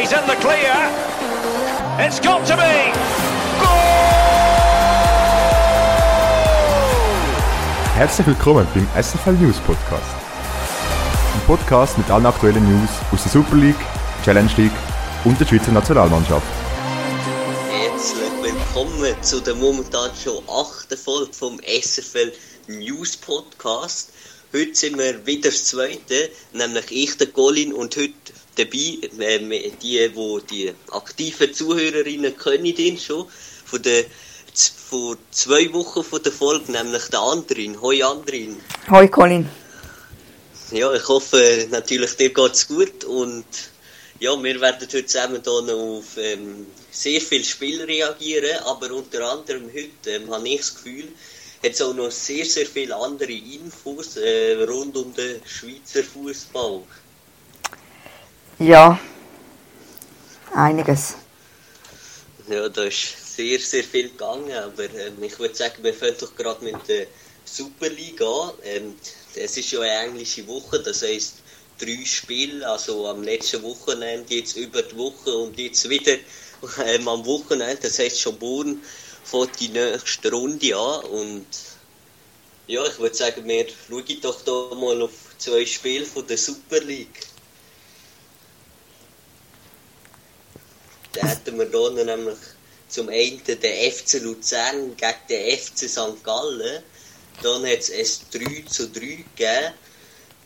he's in the clear. It's got to be. Herzlich willkommen beim SFL News Podcast. Ein Podcast mit allen aktuellen News aus der Super League, Challenge League und der Schweizer Nationalmannschaft. Herzlich willkommen zu der momentan schon achten Folge vom SFL News Podcast. Heute sind wir wieder das zweite, nämlich ich, der Colin, und heute dabei, ähm, die, wo die aktiven Zuhörerinnen können den schon, von der vor zwei Wochen von der Folge, nämlich der Andrin. Hoi Andrin. Hoi Colin. Ja, ich hoffe natürlich, dir geht's gut und ja, wir werden heute zusammen hier noch auf ähm, sehr viele Spiele reagieren, aber unter anderem heute ähm, habe ich das Gefühl, hat es auch noch sehr, sehr viele andere Infos äh, rund um den Schweizer Fußball. Ja, einiges. Ja, da ist sehr, sehr viel gegangen, aber ähm, ich würde sagen, wir fangen doch gerade mit der Superliga an. Ähm, es ist ja eine englische Woche, das heisst drei Spiele, also am letzten Wochenende, jetzt über die Woche und jetzt wieder ähm, am Wochenende, das heisst schon morgen fängt die nächste Runde an und ja, ich würde sagen, wir schauen doch da mal auf zwei Spiele von der Super League. Da hätten wir hier nämlich zum einen den FC Luzern gegen den FC St. Gallen. Dann hat es ein 3 zu 3 gegeben.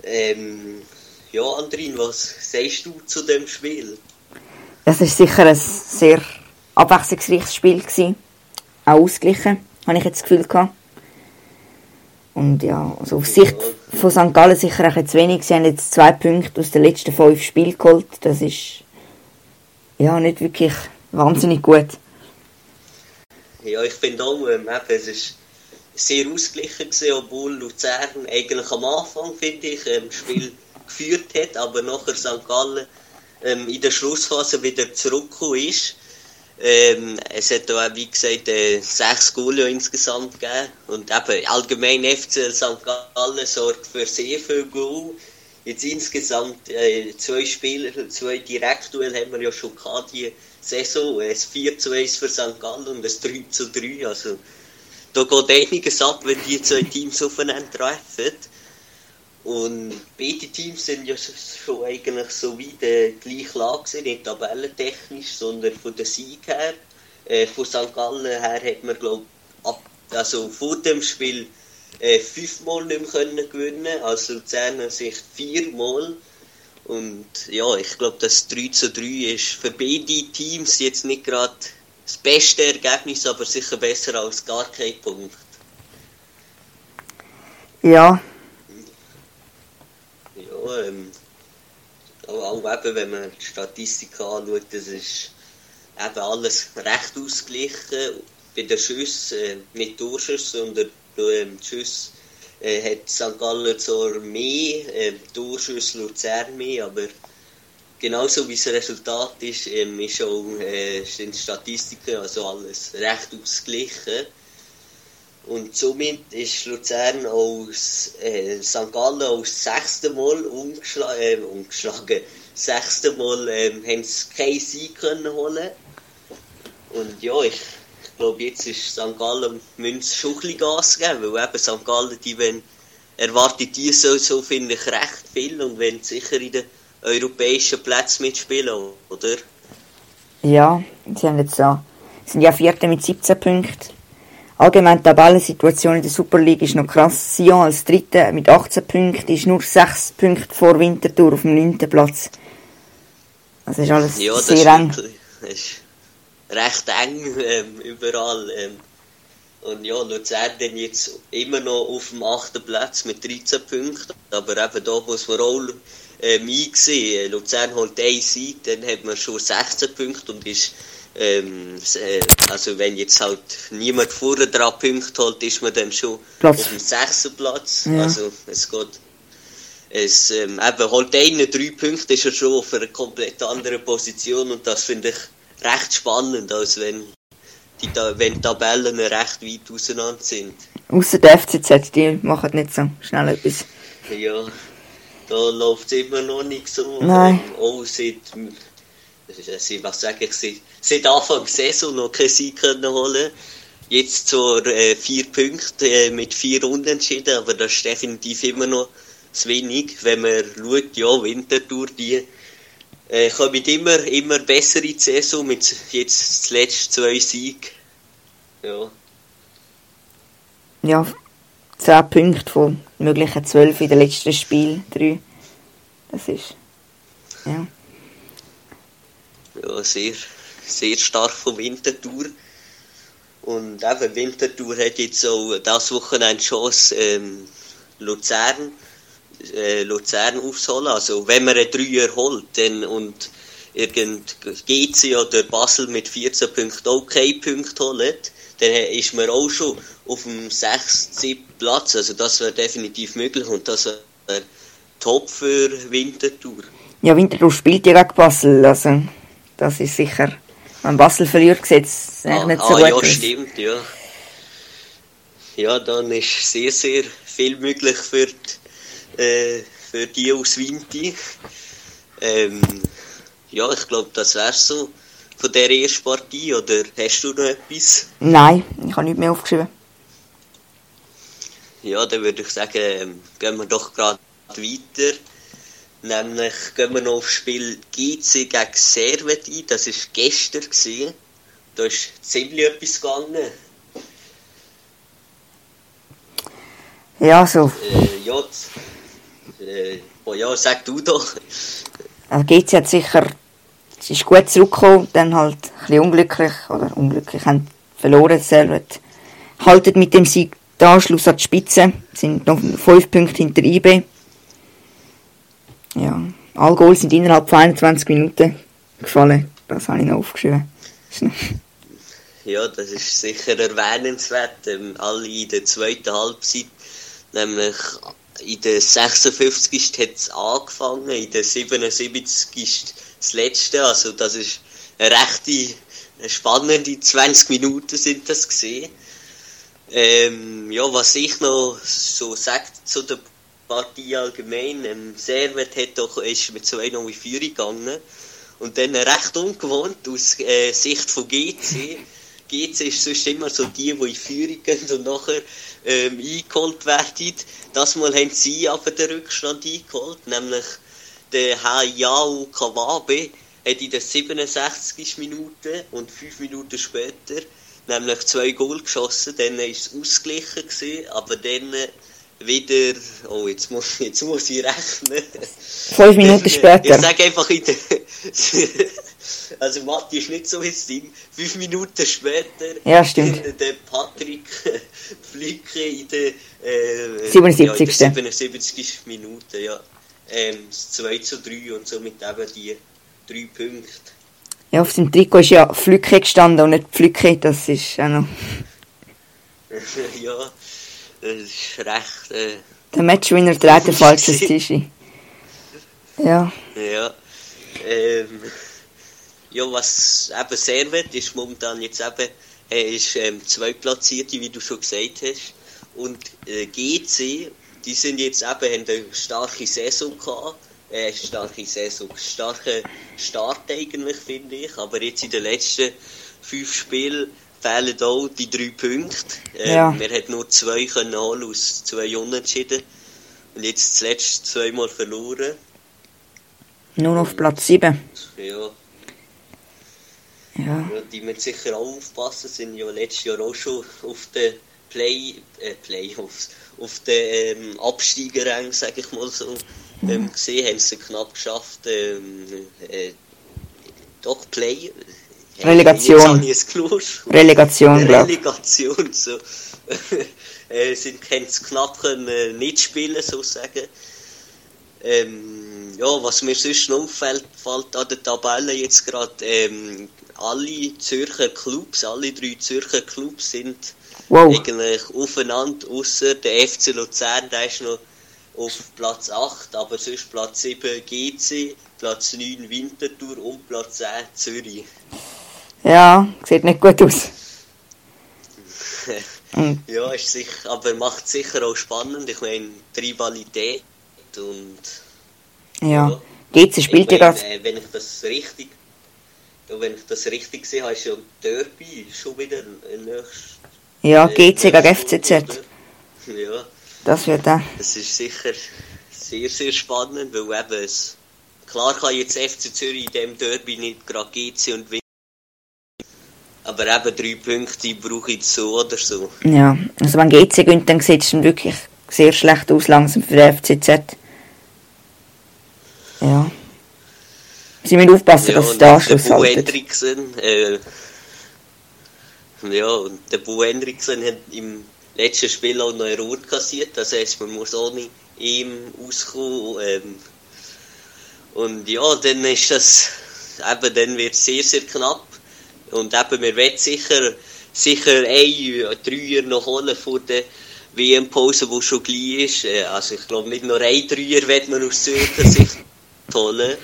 Ähm, ja, Andrin, was sagst du zu dem Spiel? Es war sicher ein sehr abwechslungsreiches Spiel. Gewesen. Auch ausgeglichen, habe ich jetzt das Gefühl gehabt. Und ja, also auf Sicht von St. Gallen sicher auch zu wenig. Sie haben jetzt zwei Punkte aus den letzten fünf Spielen geholt. Das ist ja nicht wirklich wahnsinnig gut. Ja, ich finde auch, ähm, es ist sehr ausgeglichen obwohl Luzern eigentlich am Anfang, finde ich, ähm, das Spiel geführt hat, aber nachher St. Gallen ähm, in der Schlussphase wieder zurückgekommen ist. Ähm, es hat auch, wie gesagt, äh, sechs Goal insgesamt gegeben. Und eben, allgemein FC St. Gallen sorgt für sehr viel Goal. Jetzt insgesamt äh, zwei Spieler, zwei Direktduell haben wir ja schon gehabt, die Saison. Ein 4 zu 1 für St. Gallen und ein 3 zu 3. Also, da geht einiges ab, wenn die zwei Teams aufeinander treffen. Und beide Teams sind ja schon eigentlich so wie der gleiche Lage, nicht tabellentechnisch, sondern von der Sieg her. Äh, von St. Gallen her hat man, glaube also vor dem Spiel äh, fünfmal nicht mehr können gewinnen als Luzerner sich viermal. Und ja, ich glaube, das 3 zu 3 ist für beide Teams jetzt nicht gerade das beste Ergebnis, aber sicher besser als gar kein Punkt. Ja. Ja, ähm, auch, auch eben, wenn man die Statistik anschaut, das ist eben alles recht ausgeglichen. Bei den Schüssen, äh, nicht Durchschüssen, sondern ähm, Schüsse äh, hat St. Gallen zwar mehr, äh, Durchschüsse Luzern mehr, aber genauso wie das Resultat ist, ähm, ist auch äh, sind Statistiken, also alles recht ausgeglichen. Und somit ist Luzern aus äh, St. Gallen aus sechste Mal umgeschlagen, äh, umgeschlagen. Sechste Mal ähm, haben sie keinen Sieg können holen. Und ja, ich, ich glaube, jetzt ist St. Gallen müssen schon ein bisschen Gas geben, weil eben St. Gallen, die wenn erwartet die so, so finde ich recht viel und wenn sicher in den europäischen Plätzen mitspielen, oder? Ja, sie haben jetzt ja, sind ja Vierte mit 17 Punkten. Allgemein die Tabellensituation in der Super League ist noch krass. Sion als Dritte mit 18 Punkten ist nur 6 Punkte vor Winterthur auf dem 9. Platz. Das ist alles ja, das sehr ist eng. Wirklich, recht eng ähm, überall. Ähm. Und ja, Luzern dann jetzt immer noch auf dem 8. Platz mit 13 Punkten. Aber eben da muss man auch ähm, einsehen. Luzern holt einen Sieg, dann hat man schon 16 Punkte und ist ähm, äh, also wenn jetzt halt niemand vorher dran Punkte holt, ist man dann schon Platz. auf dem sechsten Platz. Ja. Also es geht es ähm, eben holt einer drei Punkte, ist er schon auf einer komplett anderen Position und das finde ich recht spannend, als wenn die, wenn die Tabellen recht weit auseinander sind. Außer der FCZ, die machen nicht so schnell etwas. Ja, da läuft es immer noch nicht so. Nein. Ähm, auch seit was sage ich, seit, seit Anfang der Saison noch keinen Sieg können holen Jetzt zur äh, vier Punkte äh, mit vier Unentschieden, aber das ist definitiv immer noch zu wenig, wenn man schaut, ja, Wintertour, die äh, kommen immer, immer besser in die Saison, mit jetzt zuletzt zwei Siegen. Ja. Ja, 10 Punkte von möglichen 12 in den letzten Spiel, 3. Das ist, ja. Ja, sehr, sehr stark von Wintertour. Und eben, Winterthur hat jetzt auch das Wochenende Chance, ähm, Luzern, äh, Luzern aufzuholen. Also, wenn man einen Dreier holt, dann, und irgend GC oder Basel mit 14 Punkten auch keine Punkte holt, dann ist man auch schon auf dem 6. 7. Platz. Also, das wäre definitiv möglich und das wäre top für Winterthur. Ja, Winterthur spielt ja gegen Basel, also, das ist sicher wenn Basel verliert, sieht es ah, nicht so ah, gut ja, aus. stimmt, ja. Ja, dann ist sehr, sehr viel möglich für die, äh, für die aus Winti. Ähm, ja, ich glaube, das wäre so von der ersten Partie. Oder hast du noch etwas? Nein, ich habe nichts mehr aufgeschrieben. Ja, dann würde ich sagen, ähm, gehen wir doch gerade weiter. Nämlich gehen wir noch aufs Spiel GC gegen Servet ein. Das war gestern. Gewesen. Da ist ziemlich etwas gegangen. Ja, so. Äh, ja, äh, oh ja, sag du doch. Also GC hat sicher, es ist gut zurückgekommen, dann halt ein bisschen unglücklich, oder unglücklich, haben verloren, Servet. Haltet mit dem Sieg den Anschluss an die Spitze, sind noch fünf Punkte hinter IB. Ja, alle Goals sind innerhalb von 21 Minuten gefallen. Das habe ich noch aufgeschrieben. Ja, das ist sicher erwähnenswert. Ähm, alle in der zweiten Halbzeit, nämlich in der 56. hat es angefangen, in der 77. ist das letzte. Also das ist eine rechte, spannende 20 Minuten sind das gesehen. Ähm, ja, was ich noch so sagt zu der Partie allgemein. Ähm, Servet hat doch, ist mit 2-0 in Führung gegangen. Und dann recht ungewohnt aus äh, Sicht von GC. GC ist sonst immer so die, die in Führung gehen und nachher ähm, eingeholt werden. Das Mal haben sie aber den Rückstand eingeholt, nämlich der Hayao Kawabe hat in der 67. Minute und 5 Minuten später nämlich zwei Goal geschossen. Dann war es ausgeglichen, gewesen, aber dann wieder, oh, jetzt muss, jetzt muss ich rechnen. Fünf Minuten später. Ich sage einfach in der, also Matti ist nicht so wie Ding. Fünf Minuten später. Ja, stimmt. Der Patrick Flicke in der, äh, 77. Ja, in der 77. Minute, ja. Ähm, 2 zu 3 und somit eben die drei Punkte. Ja, auf dem Trikot ist ja Flücke gestanden und nicht Pflücke, das ist auch noch... ja, das ist recht... Äh, der Matchwinner dreht den falschen Tischi. Ja. Ja. Ähm, ja, was eben sehr wird, ist momentan jetzt eben, er ist ähm, zweitplatzierte, wie du schon gesagt hast. Und äh, GC, die sind jetzt eben, haben eine starke Saison gehabt. Äh, starke Saison, starke Start eigentlich, finde ich. Aber jetzt in den letzten fünf Spielen fehlen auch die drei Punkte. Ähm, Ja. Wir hätten nur zwei können holen aus zwei Unentschieden. Und jetzt zuletzt zweimal verloren. Nur auf Platz 7. Ja, Ja. ja, die müssen sicher auch aufpassen, sind ja letztes Jahr auch schon auf den Play, äh, Playoffs, auf den ähm, Absteigerrang, sage ich mal so, ähm, gesehen, haben sie knapp geschafft, ähm, äh, doch Play. Relegation. Es gelöscht. Relegation, glaube ich. Relegation, so. äh, sind können es knapp können, äh, nicht spielen, sozusagen. Ähm, ja, was mir sonst noch auffällt, fällt an der Tabelle jetzt gerade, ähm, alle Zürcher Clubs, alle drei Zürcher Clubs sind Wow. eigentlich aufeinander, außer der FC Luzern, der ist noch auf Platz 8, aber sonst Platz 7 GC, Platz 9 Winterthur und Platz 10 Zürich. Ja, sieht nicht gut aus. Und Ja, ist sicher, aber macht sicher auch spannend. Ich meine, die Rivalität und ja, GC spielt ja gerade. äh, wenn ich das richtig ja, wenn ich das richtig sehe, ist ja Derby schon wieder ein nächstes. Ja, äh, GC gegen FCZ. Ja, Das wird auch. das ist sicher sehr, sehr spannend, weil eben es, klar kann jetzt FC Zürich in dem Derby nicht gerade GC und Wien, aber eben drei Punkte brauche ich so oder so. Ja, also wenn GC gewinnt, dann sieht es dann wirklich sehr schlecht aus langsam für den FCZ. Ja. Sie müssen aufpassen, Ja, dass sie den der Anschluss Bo halten. Äh, ja, und der Bo Hendrickson hat im letzten Spiel auch noch eine Rot kassiert, das heisst, man muss ohne ihm auskommen. Ähm, und ja, dann ist das, eben, dann wird es sehr, sehr knapp. Und eben, wir werden sicher, sicher ein Dreier noch holen vor der WM-Pause, die schon gleich ist. Äh, Also ich glaube, nicht nur ein Dreier wird man aus Zürcher Sicht holen.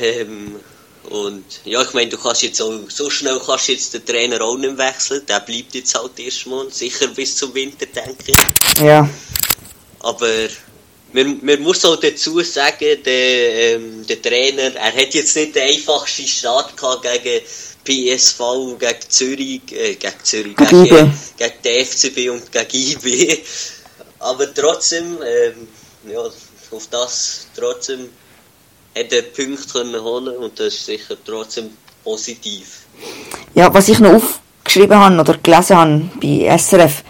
Ähm, und ja, ich meine, du kannst jetzt auch, so schnell kannst jetzt den Trainer auch nicht wechseln. Der bleibt jetzt halt erstmal, sicher bis zum Winter, denke ich. Ja, Aber man, man muss auch dazu sagen, der, ähm, der Trainer, er hat jetzt nicht den einfachsten Start gehabt gegen PSV, gegen Zürich, äh, gegen Zürich, Gegen gegen, gegen die FCB und gegen IB. Aber trotzdem, ähm, ja, auf das trotzdem hat er Punkte können holen und das ist sicher trotzdem positiv. ja, was ich noch aufgeschrieben habe oder gelesen habe bei SRF,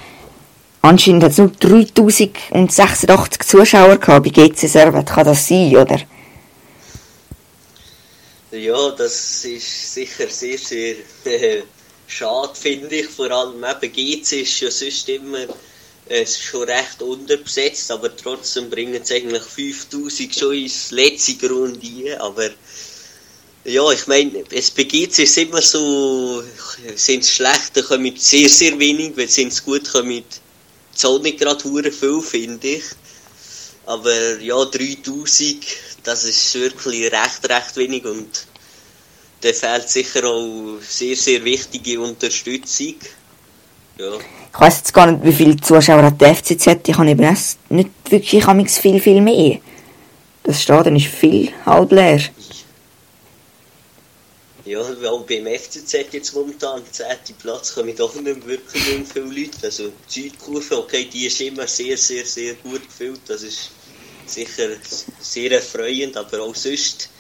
anscheinend hat es nur 3086 Zuschauer gehabt bei GC Servet. Kann das sein, oder? Ja, das ist sicher sehr, sehr äh, schade, finde ich. Vor allem eben GC ist ja sonst immer äh, schon recht unterbesetzt, aber trotzdem bringen sie eigentlich 5000 schon ins letzte Runde ein. Aber ja, ich meine, es GC ist immer so, sind es schlecht, dann kommen sehr, sehr wenig, wenn sind es gut, kommen es auch nicht gerade hure viel, finde ich. Aber ja, 3000, das ist wirklich recht, recht wenig und da fehlt sicher auch sehr, sehr wichtige Unterstützung. Ja, Ich weiss jetzt gar nicht, wie viele Zuschauer hat der FCZ. Ich habe eben nicht wirklich amigs viel, viel mehr. Das Stadion ist viel halb leer. ja auch beim FCZ jetzt momentan, am 10. Platz, kommen doch nicht wirklich nicht viele Leute. Also die Südkurve, okay, die ist immer sehr, sehr, sehr gut gefüllt. Das ist sicher sehr erfreuend, aber auch sonst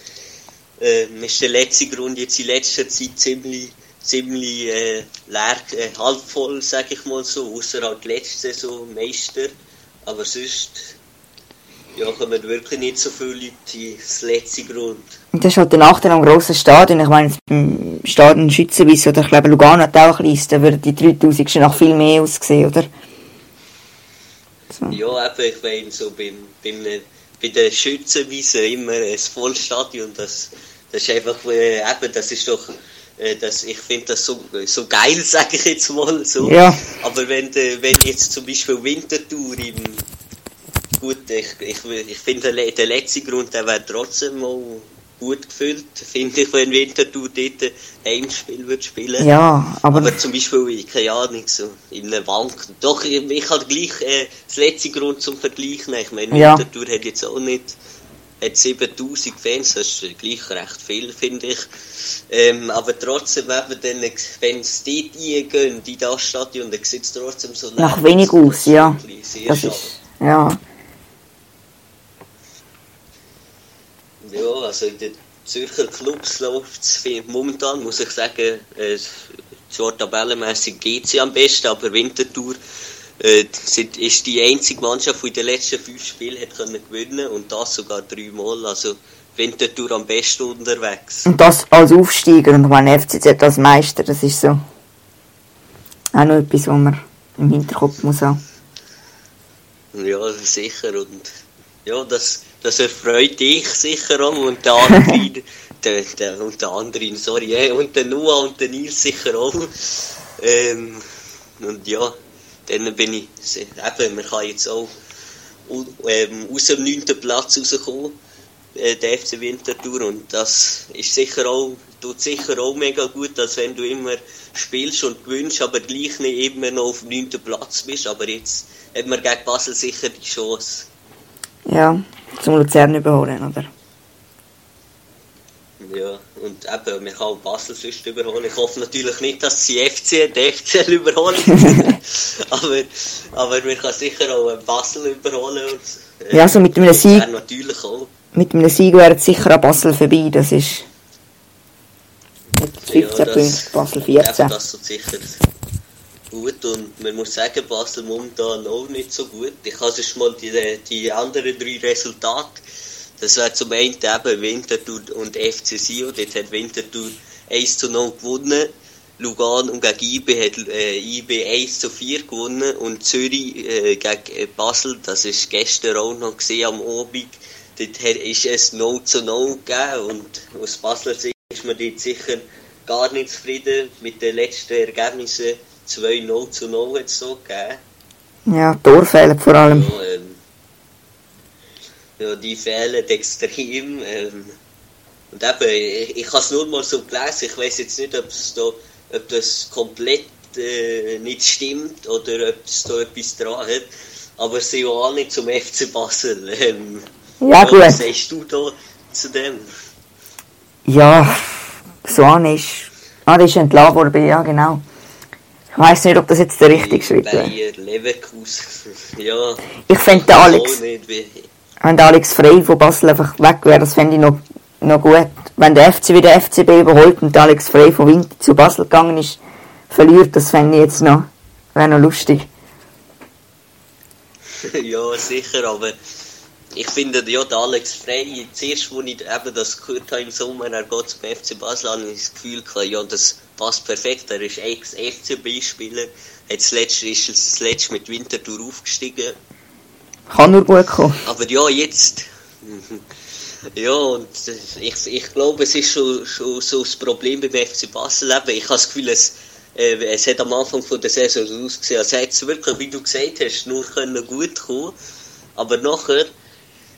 ähm, ist der letzte Grund jetzt in letzter Zeit ziemlich, ziemlich äh, leer, äh, halb voll, sage ich mal so, außer halt letzte Saison Meister. Aber sonst ja, kommen wirklich nicht so viele Leute ins letzte Grund. Und das ist halt der Nachteil am grossen Stadion. Ich meine, beim Stadion Schützenwies oder ich glaube Lugano hat auch ein kleines, da würden die 3000 schon nach viel mehr aussehen, oder? So. Ja, eben, ich meine, so beim, beim, bei den Schützenwiesen immer ein Vollstadion, das, das ist einfach, äh, eben, das ist doch, äh, das, ich finde das so, so geil, sage ich jetzt mal so. Ja. Aber wenn, de, wenn jetzt zum Beispiel Wintertour im, gut, ich, ich, ich finde, der, le- der letzte Grund, der wäre trotzdem mal gut gefüllt, finde ich, wenn Wintertour dort ein Heimspiel würde spielen. Ja, aber, Aber zum Beispiel, keine Ahnung, so in einer Bank. Doch, ich, ich habe gleich äh, das letzte Grund zum Vergleich. Ich meine, Ja. Winterthur hat jetzt auch nicht hat 7000 Fans, das ist äh, gleich recht viel, finde ich. Ähm, aber trotzdem, eben, dann, wenn es dort reingehen, in das Stadion, dann sieht es trotzdem so nach leer wenig aus, ja. Sehr Das schade. ist, ja. Ja, also in den Zürcher Clubs läuft es momentan, muss ich sagen, äh, zwar tabellenmässig geht sie am besten, aber Winterthur äh, sind, ist die einzige Mannschaft, die in den letzten fünf Spielen hat können gewinnen und das sogar dreimal. Also Winterthur am besten unterwegs. Und das als Aufsteiger und ich meine FCZ als Meister, das ist so auch noch etwas, was man im Hinterkopf muss haben. Ja, sicher. Und ja, das, das erfreut dich sicher auch. Und der andere, der, der, und der andere, sorry, äh, und der Noah und der Nils sicher auch. Ähm, und ja, dann bin ich, eben, man kann jetzt auch au- ähm, aus dem 9. Platz rauskommen, äh, der FC Winterthur. Und das ist sicher auch, tut sicher auch mega gut, als wenn du immer spielst und gewinnst, aber gleich nicht immer noch auf dem 9. Platz bist. Aber jetzt hat man gegen Basel sicher die Chance. Ja, zum Luzern überholen, oder? Ja, und eben, wir kann Basel sonst überholen. Ich hoffe natürlich nicht, dass sie FC, den FCL überholen. aber, aber wir können sicher auch Basel überholen. Und, äh, ja, also mit einem Sieg. Natürlich auch. Mit einem Sieg wäre es sicher an Basel vorbei. Das ist. Mit 15 ja, Punkten, Basel 14. das tut sicher gut und man muss sagen, Basel momentan auch nicht so gut. Ich habe sonst mal die, die anderen drei Resultate das wäre zum einen eben Winterthur und FC Sion. Dort hat Winterthur 1 zu 0 gewonnen. Lugano und gegen IB hat äh, IB 1 zu 4 gewonnen. Und Zürich äh, gegen äh, Basel, das war gestern auch noch gesehen am Abend. Dort ist es 0 zu 0 gegeben. Und aus Basler Sicht ist man dort sicher gar nicht zufrieden mit den letzten Ergebnissen. 2 0 zu 0 hat es so gegeben. Ja, Torfehler vor allem. Ja, ähm, ja, die fehlen extrem. Ähm, und eben, ich, ich habe es nur mal so gelesen, ich weiß jetzt nicht, ob, da, ob das komplett äh, nicht stimmt oder ob es da etwas dran hat, aber sie ja auch nicht zum FC Basel. Ähm, ja, gut. Was sagst du da zu dem? Ja, so ist. Ah, das ist entlassen worden, ja, genau. Ich weiß nicht, ob das jetzt der richtige Schritt wäre. Leverkusen, ja. Ich fände Alex. Nicht, wenn der Alex Frey von Basel einfach weg wäre, das fände ich noch, noch gut. Wenn der FC wieder FCB überholt und der Alex Frey von Winter zu Basel gegangen ist, verliert, das fände ich jetzt noch, wäre noch lustig. ja, sicher, aber ich finde, ja, der Alex Frey, zuerst, als ich eben das gehört habe im Sommer, er geht zum FC Basel, habe ich das Gefühl gehabt, ja, das passt perfekt. Er ist Ex-FCB-Spieler, ist das letzte mit Winterthur aufgestiegen kann nur gut kommen. Aber ja, jetzt. Ja, und ich, ich glaube, es ist schon, schon so das Problem beim FC Basel. Eben. Ich habe das Gefühl, es, äh, es hat am Anfang von der Saison so ausgesehen, als hätte es wirklich, wie du gesagt hast, nur können gut kommen Aber nachher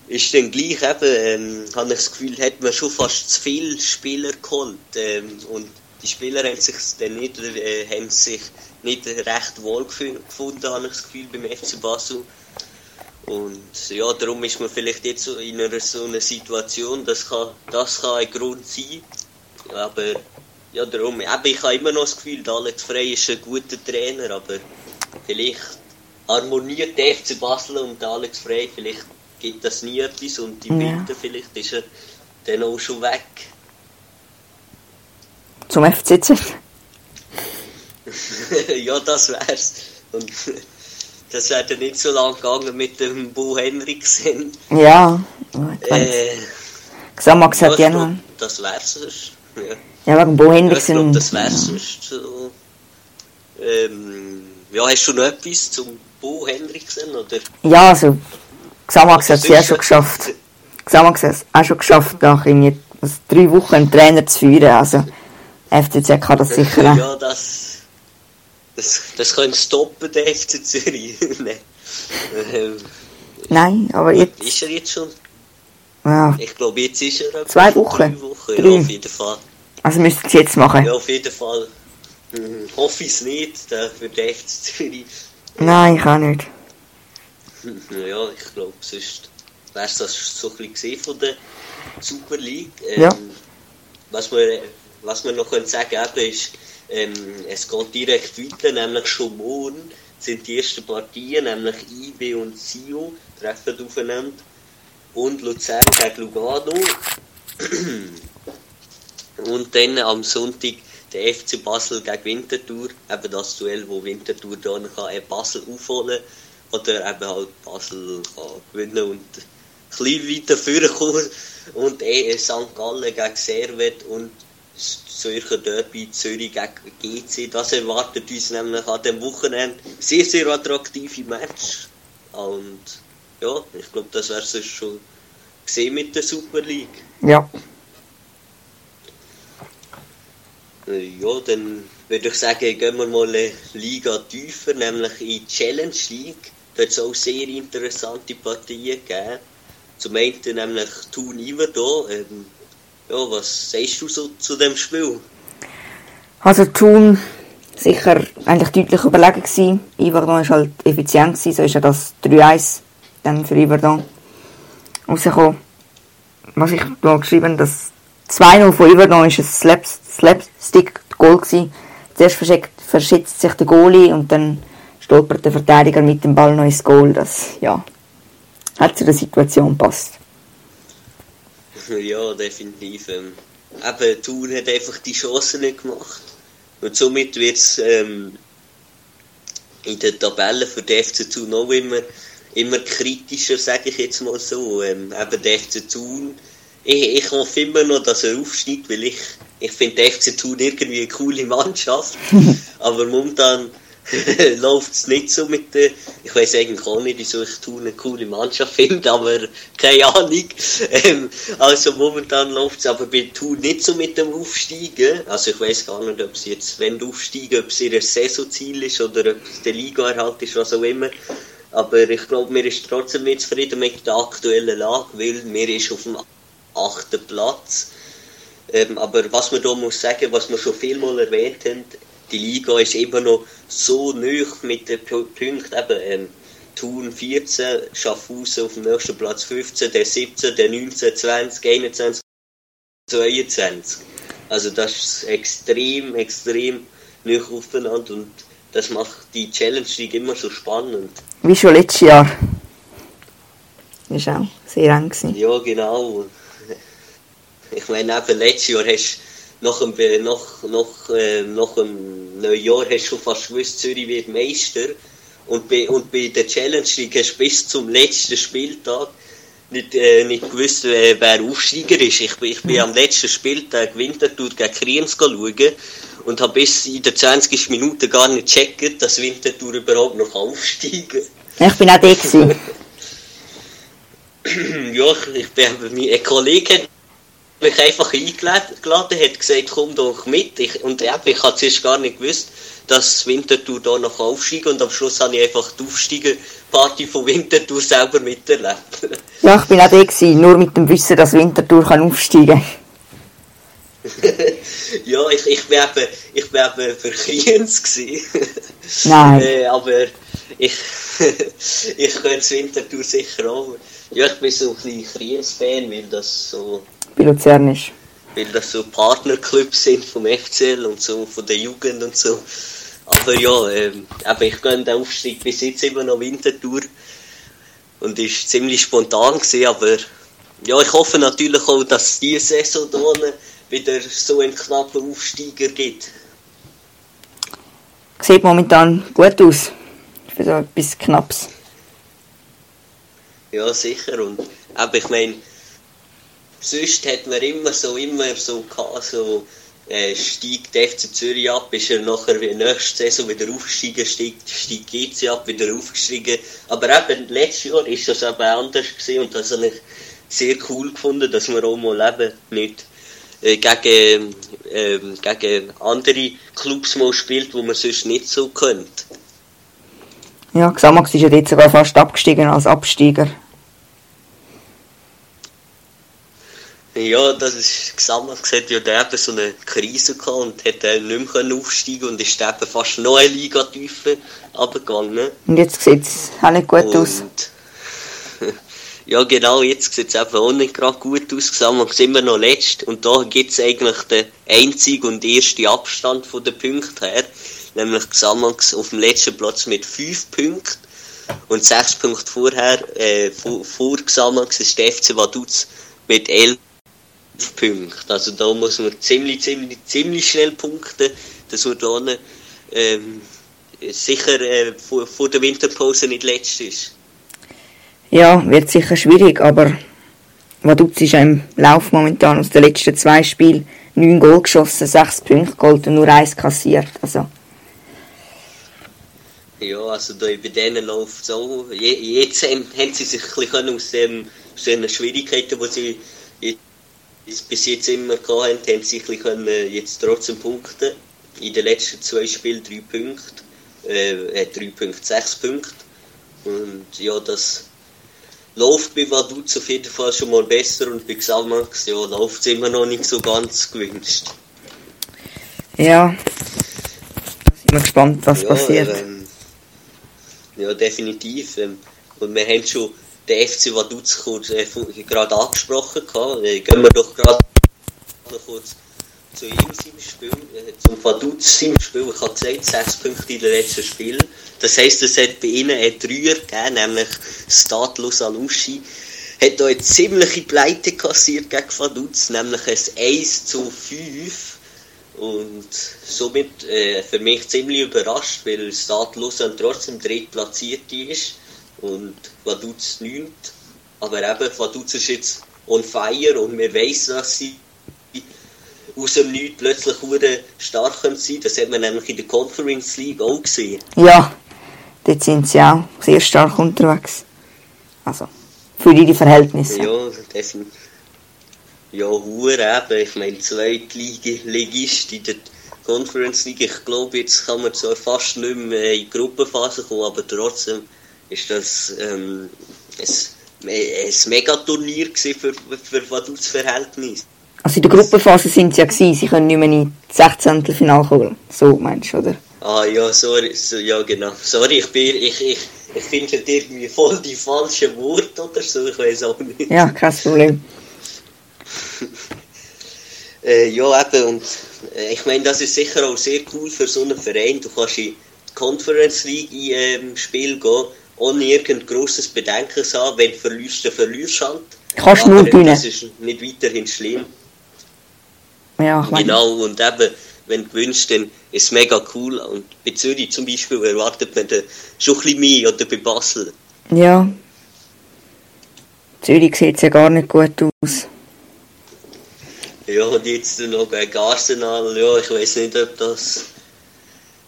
ist dann gleich eben, ähm, habe ich das Gefühl, hat man schon fast zu viele Spieler geholt. Ähm, und die Spieler haben sich dann nicht, äh, haben sich nicht recht wohl gefunden, habe ich das Gefühl, beim FC Basel. Und ja, darum ist man vielleicht jetzt so in einer so einer Situation, das kann, das kann ein Grund sein. Aber ja, darum, eben, ich habe immer noch das Gefühl, Alex Frey ist ein guter Trainer, aber vielleicht harmoniert der FC Basel und Alex Frey, vielleicht gibt das nie etwas und im ja. Winter vielleicht ist er dann auch schon weg. Zum FCZ? ja, das wär's. Und das wäre dann nicht so lang gegangen mit dem Bo Henriksen. Ja, äh, Xamax hat ja noch. Das wär's sonst. Ja, ja wegen Bo Henriksen. Ja, ich glaub, das wär's ja. So. Ähm, ja, hast du noch etwas zum Bo Henriksen? Oder? Ja, also Xamax hat es ja schon geschafft. Xamax hat es auch schon geschafft, nach irgendwie drei Wochen einen Trainer zu führen. Also FCZ kann das sicher. Ja, das das, das könnte stoppen, der FC Zürich. Ähm, Nein, aber jetzt... Ist er jetzt schon? Ja. Ich glaube, jetzt ist er... Zwei Wochen. Wochen, drei. ja, auf jeden Fall. Also müsst ihr es jetzt machen? Ja, auf jeden Fall. Hm, hoffe ich es nicht, der, für den FC Zürich. Nein, ich auch nicht. Ja, ich glaube, sonst wäre es das so ein bisschen von der Super League. Ähm, ja. Was wir, was wir noch können sagen können, ist, ähm, es geht direkt weiter, nämlich schon morgen sind die ersten Partien, nämlich IB und Sio treffen aufeinander und Luzern gegen Lugano. und dann am Sonntag der FC Basel gegen Winterthur, eben das Duell, wo Winterthur dann kann, äh, Basel aufholen oder eben halt Basel kann gewinnen und ein bisschen weiter vorkommen und eh St. Gallen gegen Servet und Zürcher Derby Zürich gegen GC. Das erwartet uns nämlich an dem Wochenende sehr, sehr attraktive Match. Und ja, ich glaube, das wäre es schon gesehen mit der Super League. Ja. Äh, ja, dann würde ich sagen, gehen wir mal eine Liga tiefer, nämlich in die Challenge League. Da hat es auch sehr interessante Partien gegeben. Zum einen nämlich Thun Iverdo, ähm, ja, was sagst du so zu dem Spiel? Also Thun sicher eigentlich deutlich überlegen gewesen. Iverdon war halt effizient gewesen, so ist ja das 3-1 dann für Iverdon rausgekommen. Was ich da geschrieben dass 2-0 von Iverdon war ein Slaps Slapstick-Goal. Zuerst verschätzt sich der Goalie und dann stolpert der Verteidiger mit dem Ball noch ins Goal. Das, ja, hat zu der Situation passt. Ja, definitiv. Ähm, eben, Thun hat einfach die Chance nicht gemacht. Und somit wird es ähm, in der Tabelle für die FC Thun auch immer, immer kritischer, sage ich jetzt mal so. Ähm, eben der FC Thun, ich, ich hoffe immer noch, dass er aufsteigt, weil ich, ich finde der FC Thun irgendwie eine coole Mannschaft. aber momentan läuft es nicht so mit der. Ich weiß eigentlich auch nicht, wieso ich Thun eine coole Mannschaft finde, aber keine Ahnung. Ähm, also momentan läuft es aber bei Thun nicht so mit dem Aufsteigen. Also ich weiß gar nicht, ob es jetzt, wenn du aufsteigen, ob es ihr Saisonziel ist oder ob es der Liga-Erhalt ist, was auch immer. Aber ich glaube, mir ist trotzdem nicht zufrieden mit der aktuellen Lage, weil mir ist auf dem achten Platz. Ähm, aber was man da muss sagen, was wir schon vielmal erwähnt haben, die Liga ist immer noch so nöch mit den Punkten. Eben, ähm, Thun 14, Schaffhausen auf dem nächsten Platz 15, der 17, der 19, 20, 21, 22. Also das ist extrem, extrem nöch aufeinander und das macht die Challenge League immer so spannend. Wie schon letztes Jahr. Das war auch sehr eng. Gewesen. Ja, genau. Ich meine, eben letztes Jahr hast nach dem, nach, nach, äh, nach dem Neujahr hast du schon fast gewusst, Zürich wird Meister. Und bei, und bei der Challenge League hast du bis zum letzten Spieltag nicht, äh, nicht gewusst, wer, wer Aufsteiger ist. Ich, ich bin am letzten Spieltag Winterthur gegen Kriens schauen und habe bis in der 20. Minute gar nicht gecheckt, dass Winterthur überhaupt noch aufsteigen kann. Ich bin auch gewesen. ja, ich, ich bin, mein Kollege hat mich einfach eingeladen, hat gesagt, komm doch mit. Ich, und eben, ich habe zuerst gar nicht gewusst, dass Winterthur da noch aufsteigen und am Schluss habe ich einfach die Aufsteigerparty von Winterthur selber miterlebt. Ja, ich bin auch der. Gewesen, nur mit dem Wissen, dass Winterthur kann aufsteigen kann. ja, ich, ich bin eben, ich bin eben für Kriens. Nein. äh, aber ich, ich könnte Winterthur sicher auch. Ja, ich bin so ein bisschen Kriens-Fan, weil das so Bei Luzern ist. weil das so Partnerclubs sind vom FCL und so von der Jugend und so. Aber ja, ähm, aber ich gönne den Aufstieg bis jetzt immer noch Wintertour und ist ziemlich spontan gewesen, aber ja, ich hoffe natürlich auch, dass es diese Saison da unten wieder so einen knappen Aufsteiger gibt. Sieht momentan gut aus. Für so etwas Knapps. Ja, sicher. Und aber ich meine, sonst hat man immer so, immer so so, äh, steigt der FC Zürich ab, ist er nachher wie nächste Saison wieder aufgestiegen, steigt, steigt GC ab, wieder aufgestiegen. Aber eben, letztes Jahr ist das eben anders gewesen und das habe ich sehr cool gefunden, dass man auch mal eben nicht äh, gegen, ähm, gegen andere Clubs mal spielt, wo man sonst nicht so könnte. Ja, Xamax ist ja dort sogar fast abgestiegen als Absteiger. Ja, das ist gesammelt gesagt, ja, der eben so eine Krise gehabt und hat dann nicht mehr können aufsteigen und ist eben fast noch eine Liga tiefer runtergegangen. Und jetzt sieht es auch nicht gut aus. Und ja, genau, jetzt sieht es eben auch nicht gerade gut aus. Gesammelt sind wir noch letzt und da gibt es eigentlich den einzigen und ersten Abstand von den Punkten her. Nämlich Gesammelt auf dem letzten Platz mit 5 Punkten und 6 Punkte vorher, äh, vor, vor Gesammelt ist der FC Vaduz mit 11 Punkte. Also da muss man ziemlich, ziemlich, ziemlich schnell punkten, dass man da ähm, sicher äh, vor, vor der Winterpause nicht letzt ist. Ja, wird sicher schwierig, aber Vaduz ist ja im Lauf momentan aus den letzten zwei Spielen 9 Goal geschossen, 6 Punkte geholt und nur 1 kassiert. Also, Ja, also da bei denen läuft es auch. Je, jetzt haben, haben sie sich ein bisschen aus, dem, aus den Schwierigkeiten, die sie jetzt, bis jetzt immer gehabt haben, sie können jetzt trotzdem punkten. In den letzten zwei Spielen drei Punkte. Äh, drei Punkte, sechs Punkte. Und ja, das läuft bei Vaduz auf jeden Fall schon mal besser und bei Xamax ja, läuft es immer noch nicht so ganz gewünscht. ja. Sind wir gespannt, was ja, passiert. Ähm, ja, definitiv. Ähm, und wir haben schon den FC Vaduz kurz, äh, gerade angesprochen. Gehabt. Äh, gehen wir doch gerade kurz zu ihm seinem Spiel, äh, zum Vaduz seinem Spiel. Ich habe gesagt, sechs Punkte in den letzten Spielen. Das heisst, es hat bei ihnen einen Dreier gegeben, nämlich Status Alushi. Hat da eine ziemliche Pleite kassiert gegen Vaduz, nämlich ein 1 zu 5. Und somit äh, für mich ziemlich überrascht, weil Lausanne trotzdem drittplatziert ist und Vaduz nicht. Aber eben, Vaduz ist jetzt on fire und wir wissen, dass sie aus dem Nichts plötzlich hure stark sein können. Das hat man nämlich in der Conference League auch gesehen. Ja, dort sind sie auch sehr stark unterwegs. Also, für ihre Verhältnisse. Ja, das sind ja hure eben. Ich meine, Zweitligist in der Conference League. Ich glaube, jetzt kann man zwar fast nicht mehr in die Gruppenphase kommen, aber trotzdem ist das ähm, ein, ein Megaturnier für, für Vaduz Verhältnis. Also in der Gruppenphase sind sie ja gewesen, sie können nicht mehr in die 16. Finale kommen. So meinst du, oder? Ah ja, sorry, so, ja genau. Sorry, ich bin, ich, ich, ich finde irgendwie voll die falschen Worte oder so, ich weiß auch nicht. Ja, kein Problem. Äh, ja, eben, und äh, ich meine, das ist sicher auch sehr cool für so einen Verein. Du kannst in die Conference League ähm, Spiel gehen, ohne irgendein grosses Bedenken zu haben. Wenn du verlierst, dann verlierst du halt. Kannst nur Aber gewinnen. Das ist nicht weiterhin schlimm. Ja, Genau, und eben, wenn du gewinnst, dann ist es mega cool. Und bei Zürich zum Beispiel erwartet man dann schon ein bisschen mehr, oder bei Basel. ja. Zürich sieht ja gar nicht gut aus. Ja, und jetzt noch gegen Arsenal, ja, ich weiß nicht, ob das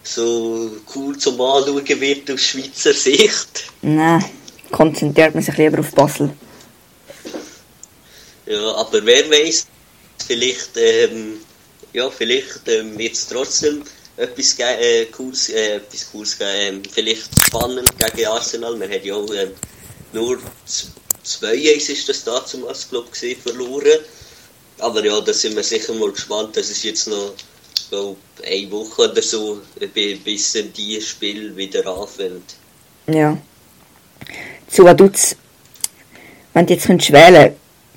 so cool zum Anschauen wird aus Schweizer Sicht. Nein, konzentriert man sich lieber auf Basel. Ja, aber wer weiß, vielleicht, ähm, ja, vielleicht ähm, wird es trotzdem etwas äh, Cooles, äh, etwas Cooles geben, ähm, vielleicht spannend gegen Arsenal. Wir haben ja auch ähm, nur 2-1 ist das damals, glaube ich, verloren. Aber ja, da sind wir sicher mal gespannt. Das ist jetzt noch, glaub, eine Woche oder so, bi- bis dann die Spiel wieder anfängt. Ja. Zu Vaduz, wenn du jetzt könntest wählen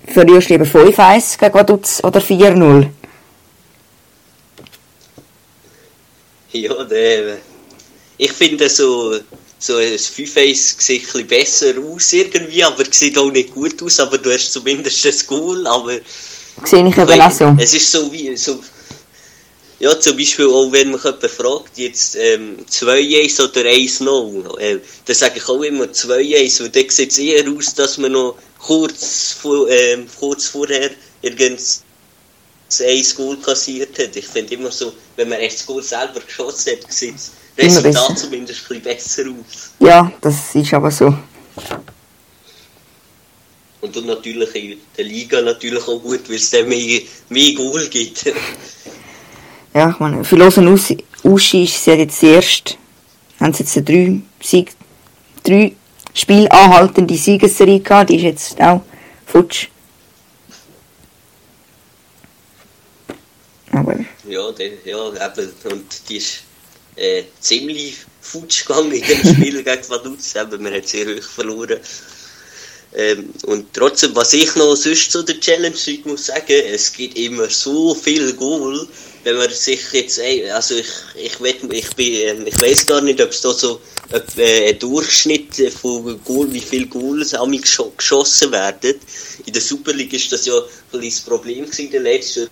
verlierst du lieber 5-1 gegen Vaduz oder 4-0? Ja, der, ich finde so, so ein 5-1 sieht ein besser aus irgendwie, aber sieht auch nicht gut aus, aber du hast zumindest ein Goal, aber Sehe ich eben auch so. es ist so wie, so, ja, zum Beispiel auch wenn mich jemand fragt, jetzt ähm, 2-1 oder 1-0, äh, dann sage ich auch immer 2-1, weil dann sieht es eher aus, dass man noch kurz, ähm, kurz vorher irgendein ein Goal kassiert hat. Ich finde immer so, wenn man echt das Goal selber geschossen hat, sieht das Resultat zumindest ein bisschen besser aus. Ja, das ist aber so. Und dann natürlich in der Liga natürlich auch gut, weil es dann mehr, mehr Goal gibt. Ja, ich meine, für Lausanne Us- Uschi ist es ja jetzt erst, haben sie jetzt drei, Sieg, drei Spiel anhaltende Siegesserie gehabt, die ist jetzt auch futsch. Aber, Ja, der, ja, eben, und die ist äh, ziemlich futsch gegangen in dem Spiel gegen Vaduz, eben, man hat sehr hoch verloren. Ähm, und trotzdem, was ich noch sonst zu der Challenge muss sagen, es gibt immer so viel Goal, wenn man sich jetzt, ey, also ich, ich, wett, ich, ähm, ich weiß gar nicht, ob es da so ob, äh, ein Durchschnitt von Goal, wie viele Goals am gescho geschossen werden. In der Super League ist das ja ein das Problem gewesen in den letzten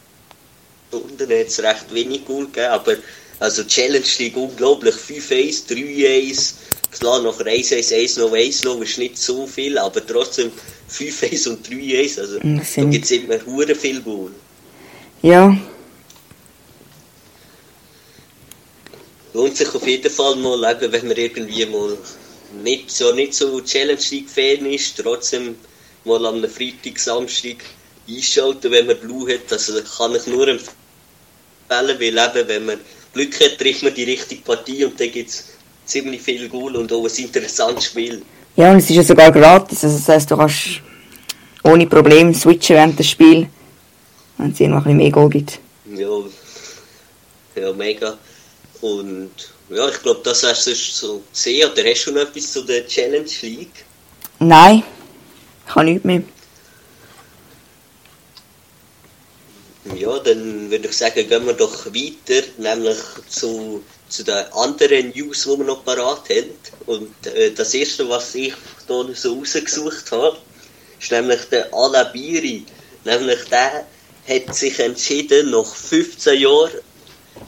Runden hat es recht wenig Goal gegeben, aber also Challenge League unglaublich. 5-1, 3-1, klar noch 1-1, 1 noch 1 noch ist nicht so viel, aber trotzdem 5-1 und 3-1, also Das da gibt es immer hure viel Goal. ja, Lohnt sich auf jeden Fall mal, eben, wenn man irgendwie mal nicht so, nicht so Challenge League Fan ist, trotzdem mal am Freitag, Samstag einschalten, wenn man Blue hat. Also kann ich nur empfehlen, weil eben, wenn man Glück hat, trifft man die richtige Partie und dann gibt es ziemlich viel Goal und auch ein interessantes Spiel. ja, und es ist ja sogar gratis, also das heisst, du kannst ohne Probleme switchen während des Spiels, wenn es irgendwo ein bisschen mehr Goal gibt. Ja, ja mega. Und ja, ich glaube, das hast du so gesehen. Oder hast du noch etwas zu der Challenge League? Nein, ich kann nichts mehr. Ja, dann würde ich sagen, gehen wir doch weiter, nämlich zu, zu den anderen News, die wir noch parat haben. Und äh, das erste, was ich hier so rausgesucht habe, ist nämlich der Alabiri. Nämlich der hat sich entschieden, nach 15 Jahren,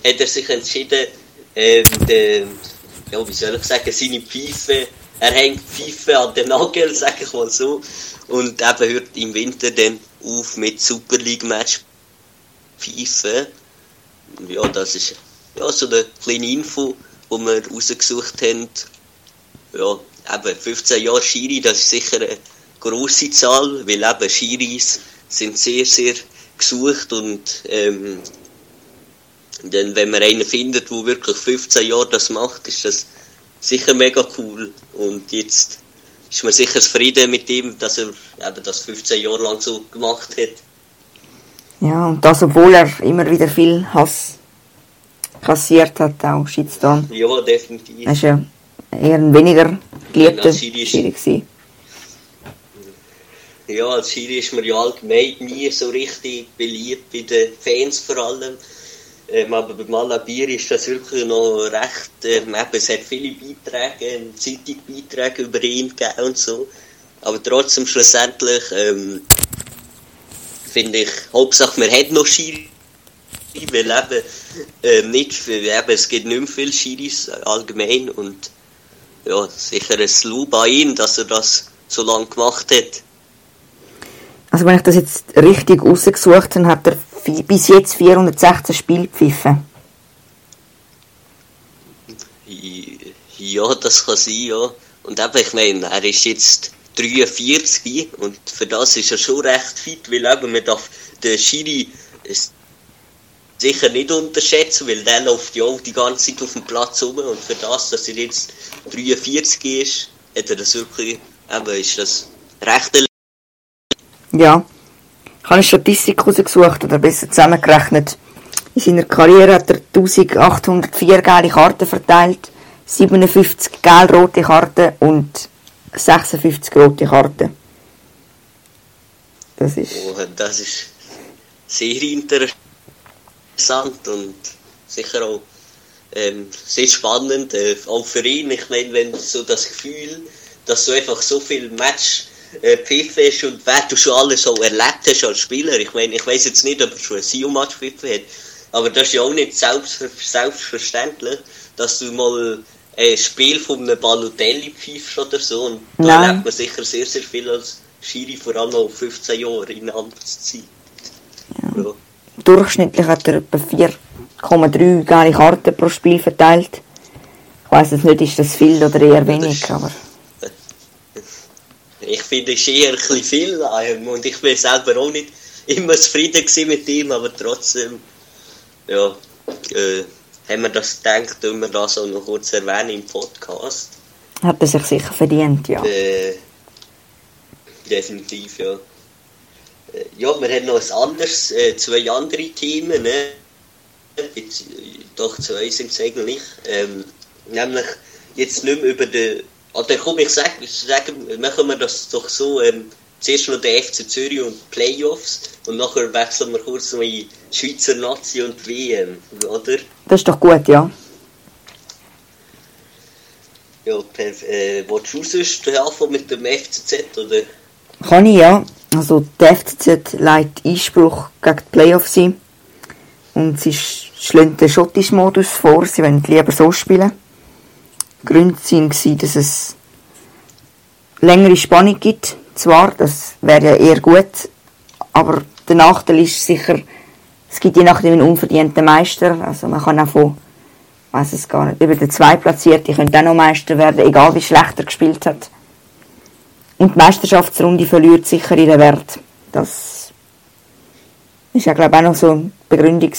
hat er sich entschieden, ähm, den, ja, wie soll ich sagen, seine Pfeife, er hängt Pfeife an den Nagel, sag ich mal so, und eben hört im Winter dann auf mit Super League Match pfeifen. Ja, das ist ja, so eine kleine Info, die wir rausgesucht haben. Ja, eben 15 Jahre Schiri, das ist sicher eine grosse Zahl, weil eben Schiris sind sehr, sehr gesucht und ähm, dann, wenn man einen findet, der wirklich 15 Jahre das macht, ist das sicher mega cool. Und jetzt ist man sicher zufrieden mit ihm, dass er eben das 15 Jahre lang so gemacht hat. Ja, und das, obwohl er immer wieder viel Hass kassiert hat, auch Shitstorm. Ja, definitiv. Er ist ja eher ein weniger geliebter Schiri ist- Schiri gewesen. Ja, als Schiri ist man ja allgemein nie so richtig beliebt, bei den Fans vor allem. Ähm, aber bei Malabir ist das wirklich noch recht, ähm, eben, es hat viele Beiträge, ähm, Zeitungsbeiträge über ihn gegeben und so. Aber trotzdem schlussendlich, ähm, finde ich, Hauptsache man hat noch Schiri, weil eben, nicht, für- eben, es gibt nicht mehr viele Schiris allgemein und ja, sicher ein Lob an ihn, dass er das so lange gemacht hat. Also wenn ich das jetzt richtig rausgesucht habe, hat er bis jetzt 416 Spiele gepfiffen. Ja, das kann sein, ja. Und eben, ich meine, er ist jetzt 43 und für das ist er schon recht fit, weil eben man darf den Schiri sicher nicht unterschätzen, weil der läuft ja auch die ganze Zeit auf dem Platz rum und für das, dass er jetzt 43 ist, hat er das wirklich, eben, ist das recht Ja. Ich habe eine Statistik rausgesucht, oder besser zusammengerechnet. In seiner Karriere hat er 1804 gelbe Karten verteilt, 57 gelb-rote Karten und 56 rote Karten. Das ist... Oh, das ist sehr interessant und sicher auch ähm, sehr spannend, äh, auch für ihn. Ich meine, wenn so das Gefühl, dass du einfach so viel Match äh, pfiffen hast und wer du schon alles so erlebt hast als Spieler. Ich meine, ich weiß jetzt nicht, ob er schon ein Sio-Match pfiffen hat, aber das ist ja auch nicht selbst, selbstverständlich, dass du mal ein Spiel von einem Balotelli pfeifst oder so. Und da Nein. erlebt man sicher sehr, sehr viel als Schiri, vor allem auch 15 Jahre in Amtszeit. Ja. Durchschnittlich hat er etwa 4,3 gelbe Karten pro Spiel verteilt. Ich weiss jetzt nicht, ist das viel oder eher wenig, aber... Ich finde, es ist eher ein bisschen viel ähm, und ich bin selber auch nicht immer zufrieden mit ihm, aber trotzdem, ja, äh, haben wir das gedacht, tun wir das auch noch kurz erwähnen im Podcast. Hat er sich sicher verdient, ja. Äh, definitiv, ja. Äh, ja, wir haben noch ein anderes, äh, zwei andere Themen, ne? Doch, zwei sind es eigentlich. Ähm, nämlich jetzt nicht mehr über den. Oder komm, ich sag, sagen, machen wir das doch so. Ähm, zuerst noch der FC Zürich und die Playoffs und nachher wechseln wir kurz noch in Schweizer Nazi und WM, oder? Das ist doch gut, ja. Ja, per, äh, willst du sonst helfen mit dem FCZ, oder? Kann ich, ja. Also, die FCZ leitet Einspruch gegen die Playoffs ein. Und sie sch- schlagen den schottischen Modus vor. Sie wollen lieber so spielen. Die Gründe waren, dass es längere Spannung gibt. Zwar, das wäre ja eher gut. Aber der Nachteil ist sicher, es gibt je nachdem einen unverdienten Meister. Also, man kann auch von, weiß es gar nicht, über den Zweitplatzierten könnte auch noch Meister werden, egal wie schlecht er gespielt hat. Und die Meisterschaftsrunde verliert sicher ihren Wert. Das ist ja, glaube ich, auch noch so eine Begründung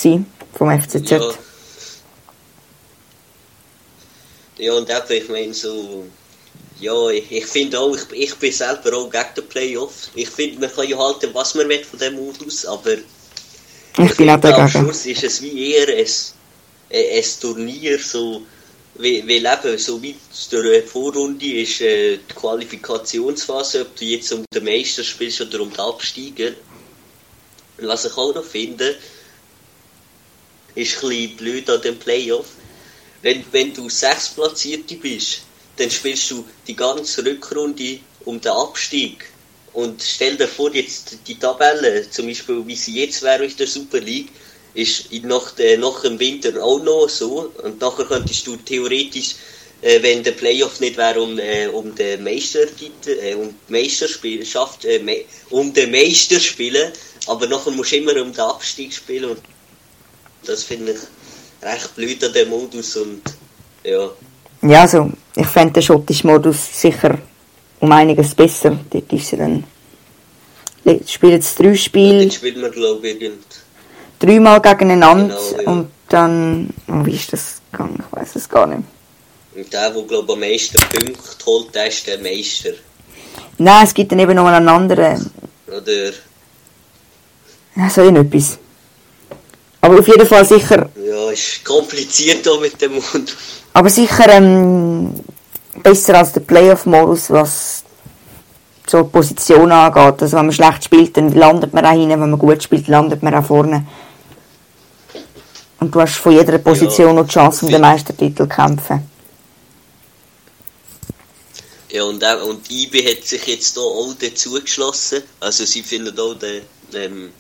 vom FCZ. Ja. Ja, und eben, ich meine so, ja, ich, ich finde auch, ich, ich bin selber auch gegen die Playoffs. Ich finde, man kann ja halten, was man will von dem Modus, aber ich bin auch finde, am dagegen. Schluss ist es wie eher ein, ein, ein Turnier, so, weil, weil eben, so weit durch die Vorrunde ist äh, die Qualifikationsphase, ob du jetzt um den Meister spielst oder um den Absteiger. was ich auch noch finde, ist ein blöd an dem Playoff. Wenn, wenn du sechs Platzierte bist, dann spielst du die ganze Rückrunde um den Abstieg. Und stell dir vor, jetzt die Tabelle, zum Beispiel wie sie jetzt wäre in der Super League, ist nach, der, nach dem Winter auch noch so. Und nachher könntest du theoretisch, äh, wenn der Playoff nicht wäre, um, äh, um den Meistertitel, äh, um die Meisterschaft, äh, me um den Meister spielen, aber nachher musst du immer um den Abstieg spielen. Und das finde ich recht blöd an dem Modus und ja. Ja, also ich fände den schottischen Modus sicher um einiges besser. Dort ist er dann. Spielen jetzt drei Spiele. Jetzt spielen wir, glaube ich, irgend. Dreimal gegeneinander Genau, ja. und dann. Wie ist das gegangen? Ich weiß es gar nicht. Und der, der, glaube am meisten Punkte holt, der ist der Meister. Nein, es gibt dann eben noch einen anderen. Oder, Ja, so irgendetwas. Aber auf jeden Fall sicher. ja, ist kompliziert da mit dem Modus. Aber sicher ähm, besser als der Playoff-Modus, was so die Position angeht. Also wenn man schlecht spielt, dann landet man auch hinten. Wenn man gut spielt, landet man auch vorne. Und du hast von jeder Position noch die Chance, um den Meistertitel zu kämpfen. Ja, und, auch, und IB hat sich jetzt da auch dazu geschlossen. Also sie finden auch, den, ähm,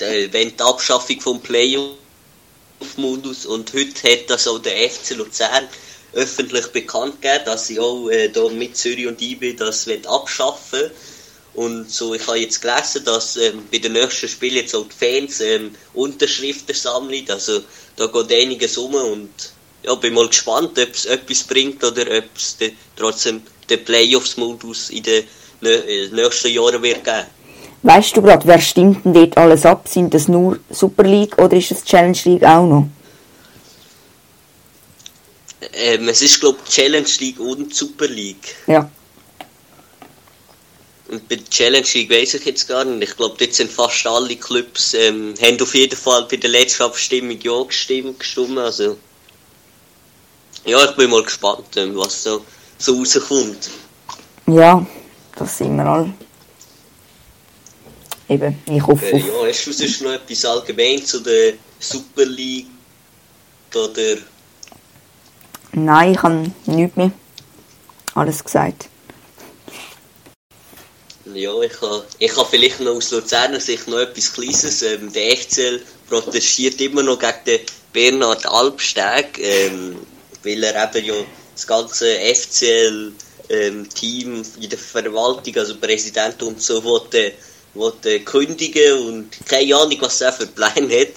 der, wenn die Abschaffung vom Playoff-Modus und heute hat das auch der FC Luzern öffentlich bekannt gegeben, dass sie auch äh, da mit Zürich und IB das wollen abschaffen und so, ich habe jetzt gelesen, dass ähm, bei den nächsten Spielen jetzt auch die Fans ähm, Unterschriften sammeln, also da geht einiges um und ja, bin mal gespannt, ob es etwas bringt oder ob es de- trotzdem den Playoffs-Modus in den nä- äh, nächsten Jahren wird geben. Weißt du gerade, wer stimmt denn dort alles ab? Sind das nur Super League oder ist das Challenge League auch noch? Ähm, es ist, glaube ich, Challenge League und Super League. Ja. Und bei der Challenge League weiß ich jetzt gar nicht. Ich glaube, dort sind fast alle Clubs, ähm, haben auf jeden Fall bei der letzten Abstimmung ja gestimmt, gestimmt. Also, ja, ich bin mal gespannt, ähm, was so, so rauskommt. Ja, das sind wir alle. Eben, ich hoffe Äh, ja, hast du sonst noch etwas allgemein zu der Super League? Oder, Nein, ich habe nichts mehr. Alles gesagt. Ja, ich habe ich ha vielleicht noch aus Luzerner Sicht noch etwas Kleines. Ähm, der FCL protestiert immer noch gegen den Bernhard Albsteg, ähm, weil er eben ja das ganze FCL ähm, in der Verwaltung, also Präsident und so, wollte, wollte kündigen und keine Ahnung, was er für Pläne hat.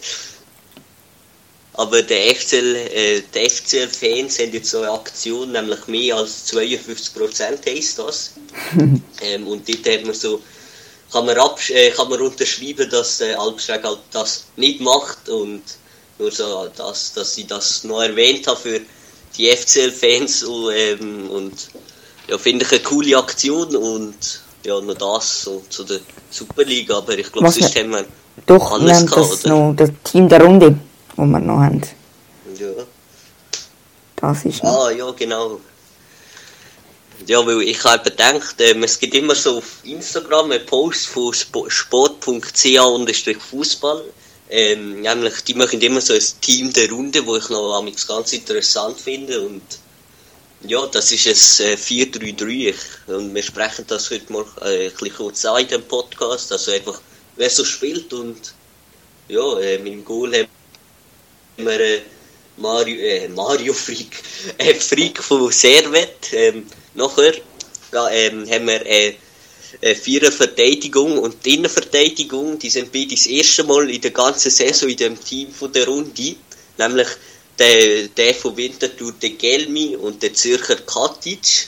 Aber der FCL, äh, die FCL-Fans haben jetzt so eine Aktion, nämlich mehr als 52% heisst das. ähm, und dort hat man so, kann man, absch äh, kann man unterschreiben, dass äh, Albstreck halt das nicht macht und nur so, dass, dass ich das noch erwähnt habe für die FCL-Fans und, ähm, und ja, finde ich eine coole Aktion und ja, noch das so zu der Superliga, aber ich glaube, sonst haben wir Doch, wir alles haben gehabt, das oder? noch, das Team der Runde, wo wir noch haben. Ja. Das ist noch. Ah, ja, genau. Ja, weil ich habe gedacht, ähm, es gibt immer so auf Instagram einen Post von spo- sport.ca und Fußball. Ähm, nämlich, die machen immer so ein Team der Runde, wo ich noch amigs ganz interessant finde. Und ja, das ist ein äh, 4-3-3. Ich- Und wir sprechen das heute mal äh, ein bisschen kurz an in dem Podcast. Also einfach, wer so spielt. Und ja, äh, mit dem Goal haben wir äh, Mario, äh, Mario Freak, äh, Freak von Servet. Ähm, nachher ja, ähm, haben wir äh, äh, Vierer Verteidigung und die Innenverteidigung, die sind beide das erste Mal in der ganzen Saison in dem Team von der Runde. Nämlich der, der von Winterthur, der Gelmi und der Zürcher Katic.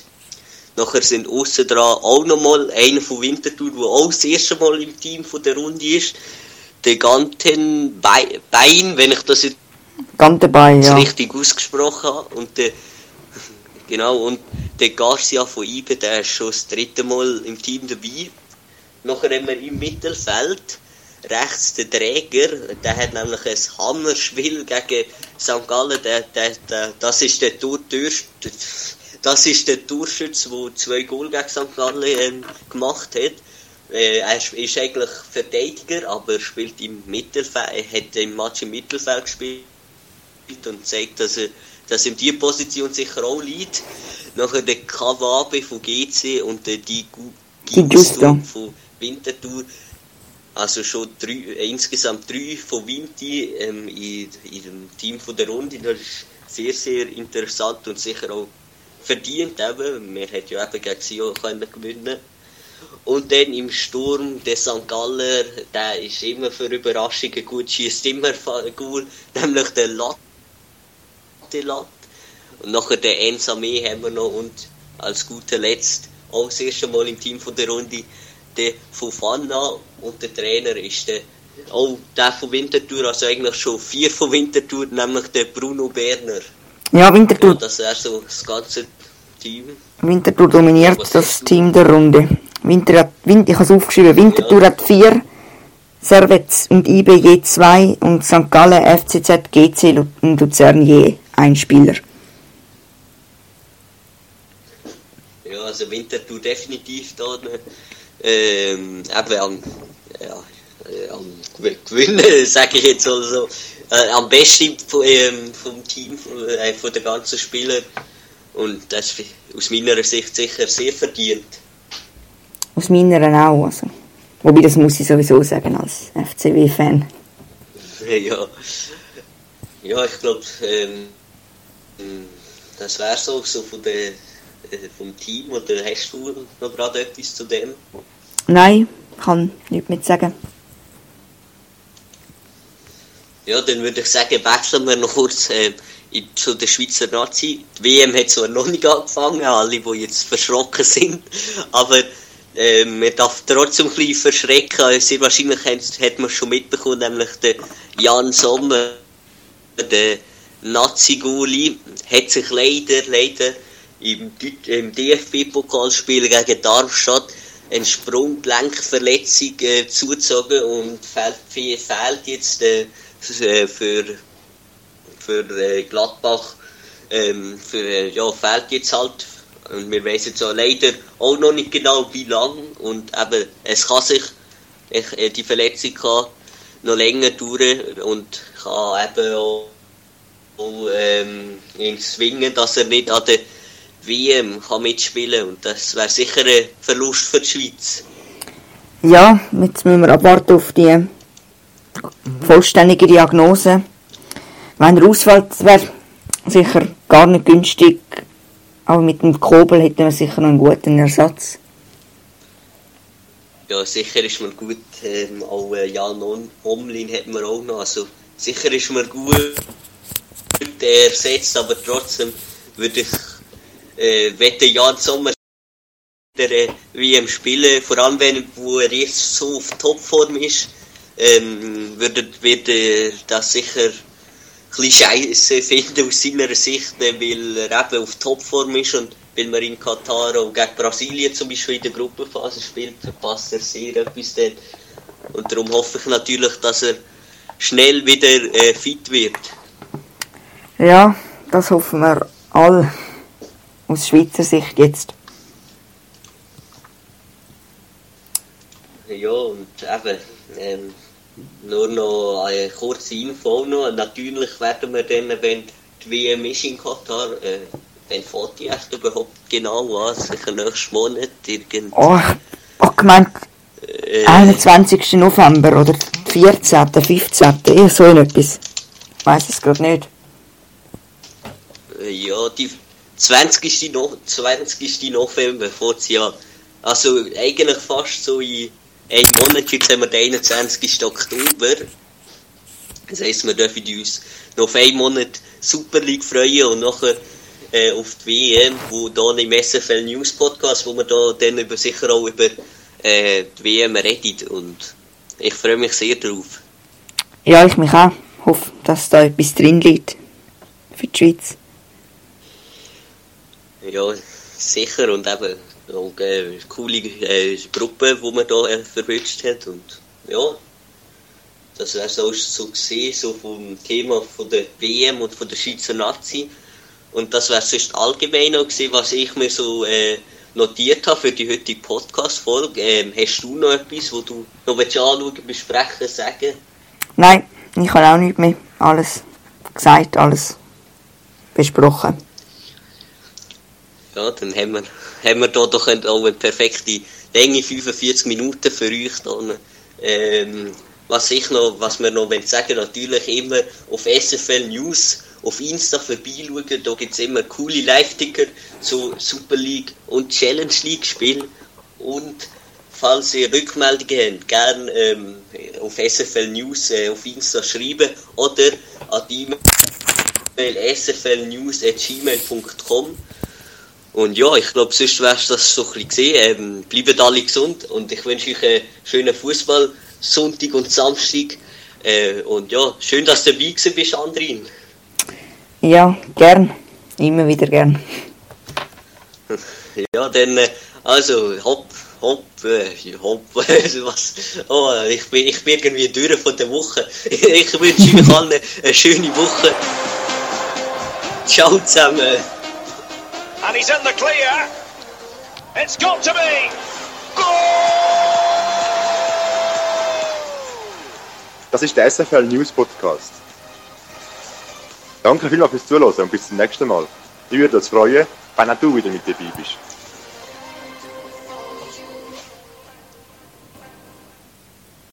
Nachher sind außen dran auch nochmal einer von Winterthur, der auch das erste Mal im Team von der Runde ist. Der Ganten Bei- Bein, wenn ich das jetzt Ganz dabei, das ja. richtig ausgesprochen habe. Und der, genau, und der Garcia von IBE, der ist schon das dritte Mal im Team dabei. Nachher haben wir im Mittelfeld rechts den Träger, der hat nämlich ein Hammerspiel gegen St. Gallen, der, der, der, das ist der Tor, Tür- das ist der Torschütz, der zwei Goal gegen St. Gallen ähm, gemacht hat. Äh, er ist eigentlich Verteidiger, aber spielt im Mittelfeld, er hat im Match im Mittelfeld gespielt und zeigt, dass er dass ihm die Position sicher auch liegt. Nachher der Kawabe von GC und der Di Gu- Di Giusto. von Winterthur. Also schon drei, insgesamt drei von Vinti ähm, in, in dem Team von der Runde. Das ist sehr, sehr interessant und sicher auch verdient. Eben. Wir hätten ja eben gegen Sion können gewinnen Und dann im Sturm der St. Galler, der ist immer für Überraschungen gut, schießt immer gut, nämlich der Lattelat. Und nachher der Ensame haben wir noch und als guter Letzt auch das erste Mal im Team von der Runde der Fofana und der Trainer ist der auch der von Winterthur, also eigentlich schon vier von Winterthur, nämlich der Bruno Berner. Ja, Ja, Winterthur, das wäre so das ganze Team. Winterthur dominiert Was das? Team der Runde. Winter hat, Win, ich habe es aufgeschrieben, Winterthur Ja. hat vier, Servets und IB je zwei und St. Gallen, FCZ, GC und Luzern je ein Spieler. Ja, also Winterthur definitiv da ähm, eben am, ja, äh, am Gew- Gewinnen, sage ich jetzt also, äh, am besten von, ähm, vom Team, von, äh, von den ganzen Spielern. Und das ist aus meiner Sicht sicher sehr verdient. Aus meiner auch. Also. Wobei, das muss ich sowieso sagen als FCW-Fan. ja. Ja, ich glaube, ähm, das wäre so, so von der, äh, vom Team. Oder hast du noch gerade etwas zu dem? Nein, kann nichts mit sagen. Ja, dann würde ich sagen, wechseln wir noch kurz äh, in, zu der Schweizer Nazi. Die WM hat zwar noch nicht angefangen, alle, die jetzt verschrocken sind, aber äh, man darf trotzdem ein bisschen verschrecken. Sehr wahrscheinlich hat, hat man schon mitbekommen, nämlich der Jan Sommer, der Nazi-Guli, hat sich leider, leider im, im DFB-Pokalspiel gegen Darmstadt eine Sprunggelenkverletzung äh, zugezogen und fehlt, jetzt äh, für, für, für äh, Gladbach ähm, für, äh, ja, fehlt jetzt halt. Und wir wissen jetzt leider auch noch nicht genau wie lang. Und eben es kann sich ich, äh, die Verletzung kann noch länger dauern und kann eben auch, auch ähm, ihn zwingen, dass er nicht an der WM kann mitspielen und das wäre sicher ein Verlust für die Schweiz. Ja, jetzt müssen wir abwarten auf die vollständige Diagnose. Wenn er ausfällt, wäre sicher gar nicht günstig. Aber mit dem Kobel hätten wir sicher noch einen guten Ersatz. Ja, sicher ist man gut. Ähm, auch äh, Jan Om- Omlin hat man auch noch. Also sicher ist man gut ersetzt, aber trotzdem würde ich äh, wette Jan Sommer äh, WM spielen, vor allem wenn wo er jetzt so auf Topform ist, ähm, würde, würde das sicher ein bisschen scheiße finden aus seiner Sicht, äh, weil er eben auf Topform ist und weil man in Katar auch gegen Brasilien zum Beispiel in der Gruppenphase spielt, verpasst er sehr etwas dort. Und darum hoffe ich natürlich, dass er schnell wieder äh, fit wird. Ja, das hoffen wir alle. Aus Schweizer Sicht jetzt. Ja, und eben, ähm, nur noch eine kurze Info noch. Natürlich werden wir dann, wenn die WM ist in Katar, äh, fährt die echt überhaupt genau an, sicher nächsten Monat, irgend, Oh, ich habe gemeint, äh, 21. November oder 14., 15. eher so etwas. Ich weiss es gerade nicht. Äh, ja, die 20. No 20. November sie an. Also eigentlich fast so in einem Monat, jetzt haben wir den 21. Oktober. Das heisst, wir dürfen uns noch einen Monat Super League freuen und nachher äh, auf die WM, wo dann im SFL News Podcast, wo wir da dann über, sicher auch über äh, die WM reden und ich freue mich sehr drauf. Ja, ich mich auch. Hoffe, dass da etwas drin liegt. Für die Schweiz. Ja, sicher und eben auch, äh, coole äh, Gruppe, die man da äh, verwünscht hat und ja, das wäre so, so gesehen, so vom Thema von der WM und von der Schweizer Nazi und das wäre sonst allgemein noch gewesen, was ich mir so äh, notiert habe für die heutige Podcast-Folge. Ähm, hast du noch etwas, wo du noch willst anschauen, besprechen, sagen? Nein, ich habe auch nichts mehr. Alles gesagt, alles besprochen. Ja, dann haben wir, haben wir da doch auch eine perfekte Länge, 45 Minuten für euch. Dann. Ähm, was ich noch, was wir noch sagen natürlich immer auf SFL News auf Insta vorbeischauen. Da gibt es immer coole Live-Ticker zu Super League und Challenge League Spielen. Und falls ihr Rückmeldungen habt, gerne ähm, auf SFL News äh, auf Insta schreiben oder an die E-Mail sflnews.gmail.com. Und ja, ich glaube, sonst wär's das so ein bisschen gesehen. Ähm, bleibt alle gesund und ich wünsche euch einen schönen Fußball Sonntag und Samstag. Äh, und ja, schön, dass du dabei bist, Andrin. Ja, gern. Immer wieder gern. Ja, dann, äh, also, hopp, hopp, äh, hopp, was, oh, ich bin, ich bin irgendwie durch von der Woche. Ich wünsche euch allen eine schöne Woche. Ciao zusammen. And he's in the clear. It's got to be. Das ist der SFL News Podcast. Danke vielmals fürs Zuhören und bis zum nächsten Mal. Ich würde uns freuen, wenn auch du wieder mit dabei bist.